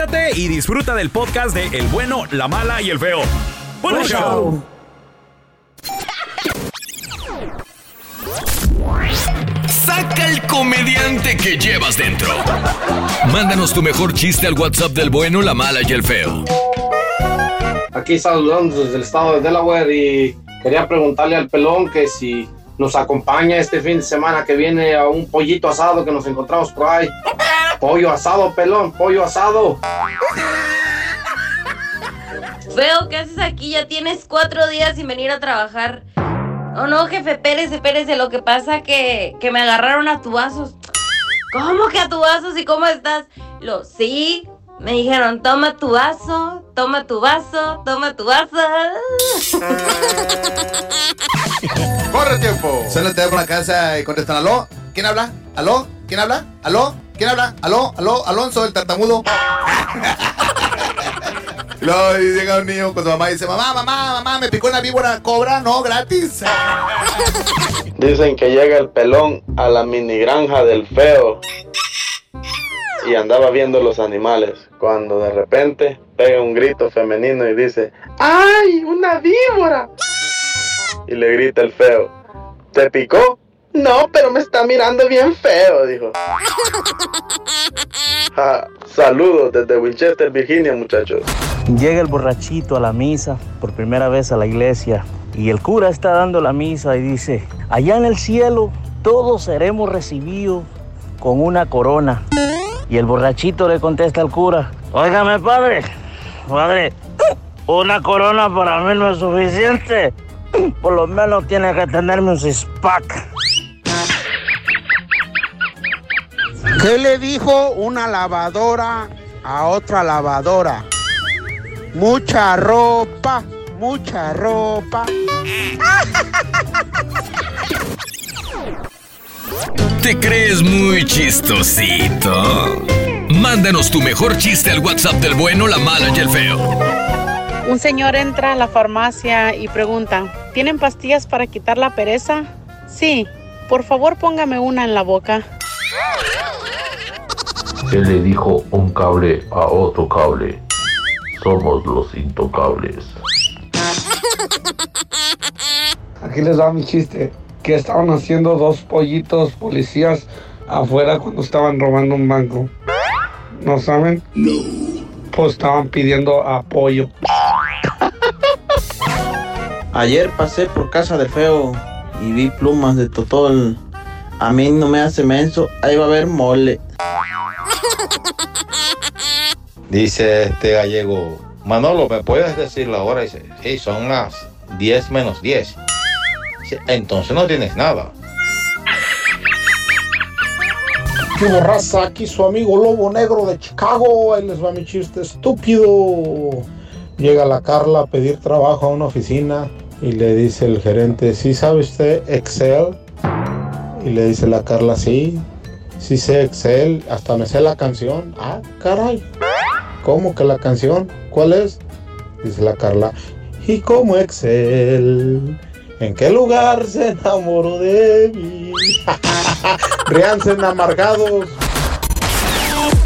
conéctate y disfruta del podcast de El bueno, la mala y el feo. ¡Buen Buen show! show. Saca el comediante que llevas dentro. Mándanos tu mejor chiste al WhatsApp del bueno, la mala y el feo. Aquí saludando desde el estado de Delaware y quería preguntarle al pelón que si nos acompaña este fin de semana que viene a un pollito asado que nos encontramos por ahí. Pollo asado, pelón, pollo asado. Veo ¿qué haces aquí? Ya tienes cuatro días sin venir a trabajar. No, no, jefe, espérese, espérese. Lo que pasa que, que me agarraron a tubazos. ¿Cómo que a tubazos? ¿Y cómo estás? Lo, sí. Me dijeron, toma tu vaso, toma tu vaso, toma tu vaso. ¡Corre tiempo! Suena el teléfono a la casa y contestan, ¿aló? ¿Quién habla? ¿Aló? ¿Quién habla? ¿Aló? ¿Quién habla? ¿Aló? ¿Aló? ¿Alonso, el tartamudo? Y luego llega un niño con su mamá y dice, mamá, mamá, mamá, me picó una víbora, cobra, no, gratis. Dicen que llega el pelón a la mini granja del feo y andaba viendo los animales cuando de repente pega un grito femenino y dice ¡Ay, una víbora! Y le grita el feo ¿Te picó? No, pero me está mirando bien feo, dijo. Ja, saludos desde Winchester, Virginia, muchachos. Llega el borrachito a la misa por primera vez a la iglesia y el cura está dando la misa y dice, allá en el cielo todos seremos recibidos con una corona. Y el borrachito le contesta al cura, óigame padre, padre, una corona para mí no es suficiente. Por lo menos tiene que tenerme un six-pack. ¿Qué le dijo una lavadora a otra lavadora? Mucha ropa, mucha ropa. ¿Te crees muy chistosito? Mándanos tu mejor chiste al WhatsApp del bueno, la mala y el feo. Un señor entra a la farmacia y pregunta, ¿tienen pastillas para quitar la pereza? Sí, por favor póngame una en la boca. ¿Qué le dijo un cable a otro cable? Somos los intocables. Aquí les va mi chiste. Que estaban haciendo dos pollitos policías afuera cuando estaban robando un banco. ¿No saben? No. Pues estaban pidiendo apoyo. Ayer pasé por casa del feo y vi plumas de totol. A mí no me hace menso, ahí va a haber mole. Dice este gallego, Manolo, ¿me puedes decir la hora? Dice, sí, son las 10 menos 10. Dice, Entonces no tienes nada. ¿Qué raza? Aquí su amigo Lobo Negro de Chicago. Ahí les va mi chiste estúpido. Llega la Carla a pedir trabajo a una oficina y le dice el gerente, ¿sí sabe usted Excel? Y le dice la Carla, sí, sí sé Excel, hasta me sé la canción. Ah, caray. ¿Cómo que la canción? ¿Cuál es? Dice la Carla, y como Excel, ¿en qué lugar se enamoró de mí? Ríanse amargados.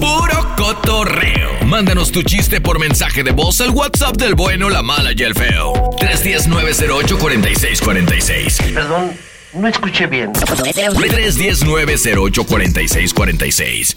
Puro cotorreo. Mándanos tu chiste por mensaje de voz al WhatsApp del bueno, la mala y el feo. 310-908-4646. Perdón, no escuché bien. 310-908-4646.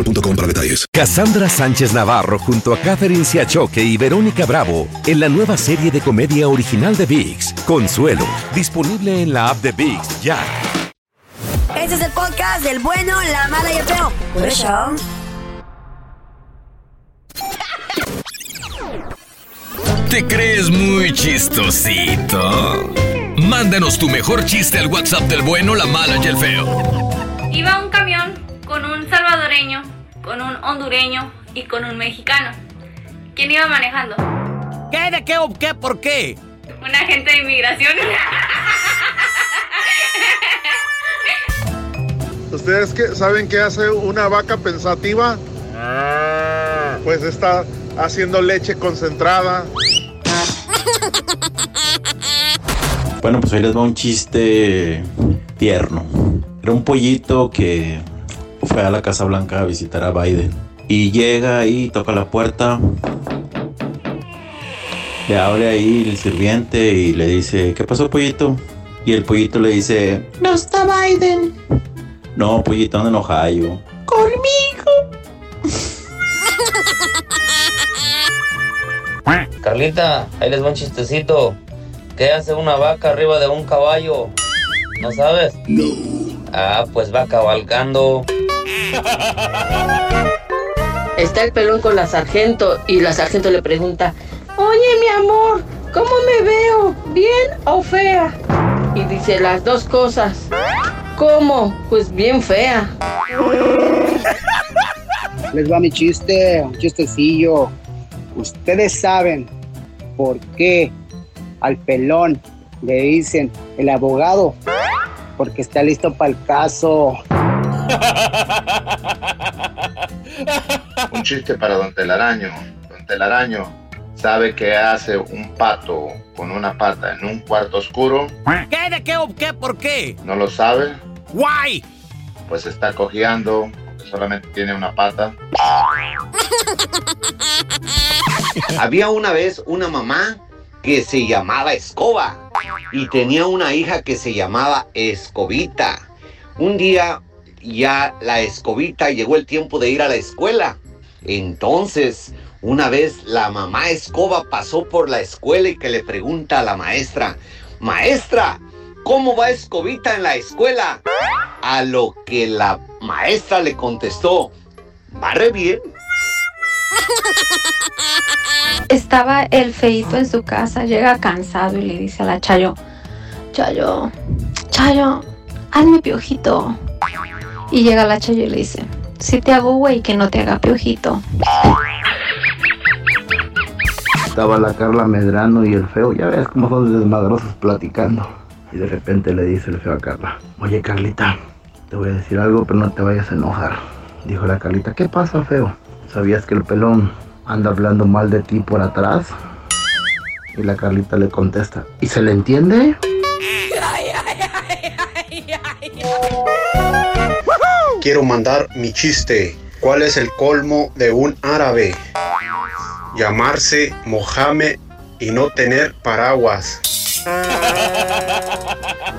boostmobile.com para detalles. Cassandra Sánchez Navarro junto a Catherine Siachoque y Verónica Bravo en la nueva serie de comedia original de VIX, Consuelo, disponible en la app de VIX ya. Este es el podcast del bueno, la mala y el feo. Por eso. ¿Te crees muy chistosito? Mándanos tu mejor chiste al WhatsApp del bueno, la mala y el feo. Iba un salvadoreño, con un hondureño y con un mexicano. ¿Quién iba manejando? ¿Qué? ¿De qué o qué? ¿Por qué? Un agente de inmigración. ¿Ustedes qué, saben qué hace una vaca pensativa? Pues está haciendo leche concentrada. Bueno, pues hoy les va un chiste tierno. Era un pollito que fue a la Casa Blanca a visitar a Biden. Y llega y toca la puerta. Le abre ahí el sirviente y le dice, ¿qué pasó pollito? Y el pollito le dice, No está Biden. no, pollito, anda en Ohio. Conmigo. Carlita, ahí les va un chistecito. ¿Qué hace una vaca arriba de un caballo? ¿No sabes? No. Ah, pues va cabalgando. Está el pelón con la sargento y la sargento le pregunta, Oye, mi amor, ¿cómo me veo? ¿Bien o fea? Y dice las dos cosas. ¿Cómo? Pues bien fea. Les va mi chiste, un chistecillo. Ustedes saben por qué al pelón le dicen el abogado. Porque está listo para el caso. Un chiste para Don Telaraño. Don Telaraño sabe que hace un pato con una pata en un cuarto oscuro. ¿Qué? ¿De qué o qué? ¿Por qué? ¿No lo sabe? Guay. Pues está cojeando porque solamente tiene una pata. Había una vez una mamá que se llamaba Escoba y tenía una hija que se llamaba Escobita. Un día ya la Escobita llegó el tiempo de ir a la escuela. Entonces, una vez la mamá Escoba pasó por la escuela y que le pregunta a la maestra, Maestra, ¿cómo va Escobita en la escuela? A lo que la maestra le contestó, va re bien. Estaba el feito en su casa, llega cansado y le dice a la Chayo, Chayo, Chayo, hazme piojito. Y llega la Chayo y le dice, si te hago güey, que no te haga piojito. Estaba la Carla Medrano y el feo, ya ves cómo son de desmadrosos platicando. Y de repente le dice el feo a Carla, oye Carlita, te voy a decir algo, pero no te vayas a enojar. Dijo la Carlita, ¿qué pasa feo? ¿Sabías que el pelón anda hablando mal de ti por atrás? Y la Carlita le contesta, ¿y se le entiende? Quiero mandar mi chiste. ¿Cuál es el colmo de un árabe? llamarse Mohamed y no tener paraguas.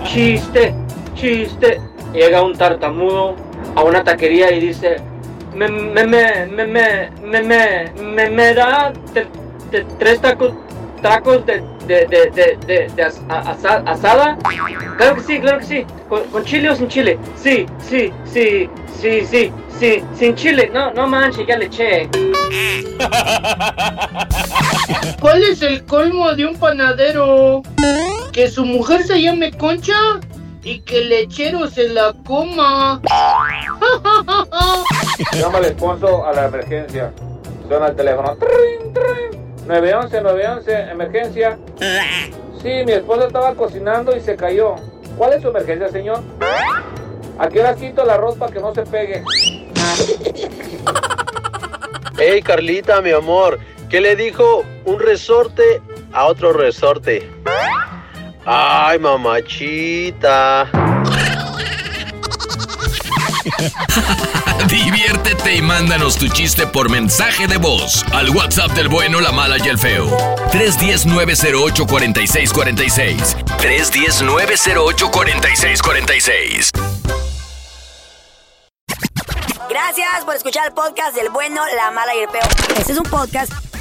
Chiste, chiste. Llega un tartamudo a una taquería y dice, me, me, me, me, me, me, me, me, da tres tacos, tacos de, de, de, de, de, de as- asa- asada. Claro que sí, claro que sí. ¿Con, con chile o sin chile? Sí, sí, sí, sí, sí, sí, sin chile. No, no manches, ya le eché. ¿Cuál es el colmo de un panadero? Que su mujer se llame Concha y que el lechero se la coma. Llama al esposo a la emergencia. Suena el teléfono. Trin, trin. 911, 911, emergencia. Sí, mi esposa estaba cocinando y se cayó. ¿Cuál es su emergencia, señor? ¿A qué hora quito el arroz para que no se pegue? Hey Carlita, mi amor, ¿qué le dijo un resorte a otro resorte? Ay, mamachita. Diviértete y mándanos tu chiste por mensaje de voz al WhatsApp del bueno, la mala y el feo. 310-908-4646. 310-908-4646. Gracias por escuchar el podcast del bueno, la mala y el peor. Este es un podcast